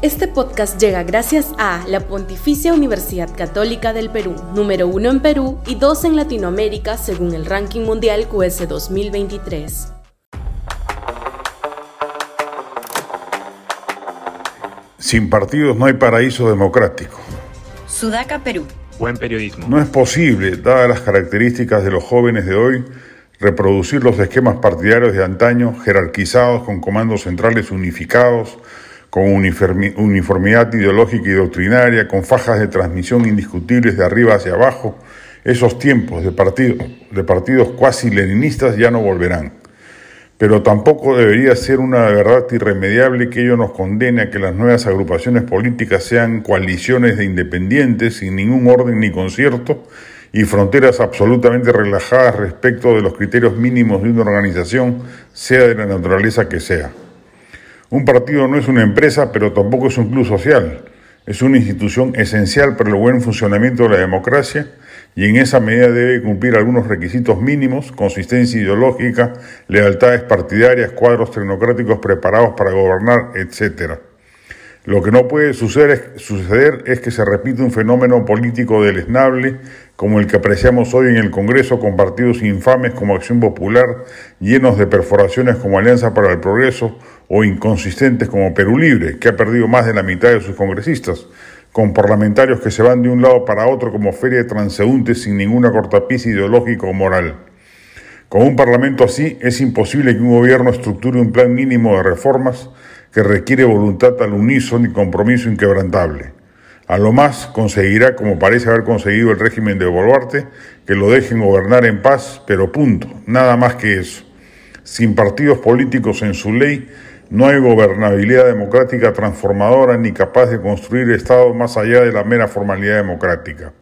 Este podcast llega gracias a la Pontificia Universidad Católica del Perú, número uno en Perú y dos en Latinoamérica según el ranking mundial QS 2023. Sin partidos no hay paraíso democrático. Sudaca, Perú. Buen periodismo. No es posible, dadas las características de los jóvenes de hoy, reproducir los esquemas partidarios de antaño, jerarquizados con comandos centrales unificados, con uniformidad ideológica y doctrinaria, con fajas de transmisión indiscutibles de arriba hacia abajo, esos tiempos de, de partidos cuasi leninistas ya no volverán. Pero tampoco debería ser una verdad irremediable que ello nos condene a que las nuevas agrupaciones políticas sean coaliciones de independientes sin ningún orden ni concierto y fronteras absolutamente relajadas respecto de los criterios mínimos de una organización, sea de la naturaleza que sea. Un partido no es una empresa, pero tampoco es un club social. Es una institución esencial para el buen funcionamiento de la democracia y en esa medida debe cumplir algunos requisitos mínimos, consistencia ideológica, lealtades partidarias, cuadros tecnocráticos preparados para gobernar, etc. Lo que no puede suceder es, que se repita un fenómeno político deleznable como el que apreciamos hoy en el Congreso con partidos infames como Acción Popular, llenos de perforaciones como Alianza para el Progreso o inconsistentes como Perú Libre, que ha perdido más de la mitad de sus congresistas, con parlamentarios que se van de un lado para otro como feria de transeúntes sin ninguna cortapisa ideológica o moral. Con un parlamento así es imposible que un gobierno estructure un plan mínimo de reformas que requiere voluntad al unísono y compromiso inquebrantable. A lo más conseguirá, como parece haber conseguido el régimen de Boluarte, que lo dejen gobernar en paz, pero punto, nada más que eso. Sin partidos políticos en su ley, no hay gobernabilidad democrática transformadora ni capaz de construir Estado más allá de la mera formalidad democrática.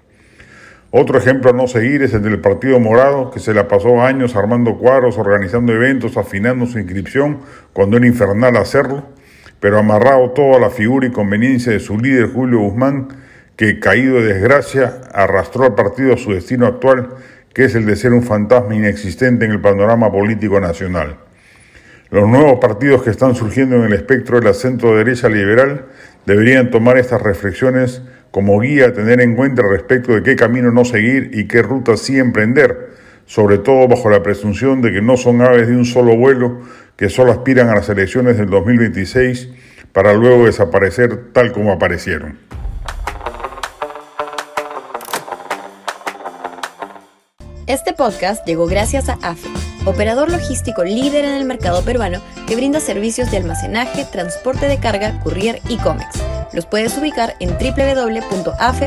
Otro ejemplo a no seguir es el del Partido Morado, que se la pasó años armando cuadros, organizando eventos, afinando su inscripción, cuando era infernal hacerlo, pero amarrado todo a la figura y conveniencia de su líder Julio Guzmán, que caído de desgracia arrastró al partido a su destino actual, que es el de ser un fantasma inexistente en el panorama político nacional. Los nuevos partidos que están surgiendo en el espectro de la centro-derecha liberal deberían tomar estas reflexiones como guía a tener en cuenta respecto de qué camino no seguir y qué ruta sí emprender, sobre todo bajo la presunción de que no son aves de un solo vuelo, que solo aspiran a las elecciones del 2026 para luego desaparecer tal como aparecieron. Este podcast llegó gracias a AFE, operador logístico líder en el mercado peruano que brinda servicios de almacenaje, transporte de carga, courier y cómics. Los puedes ubicar en www.afe.pe.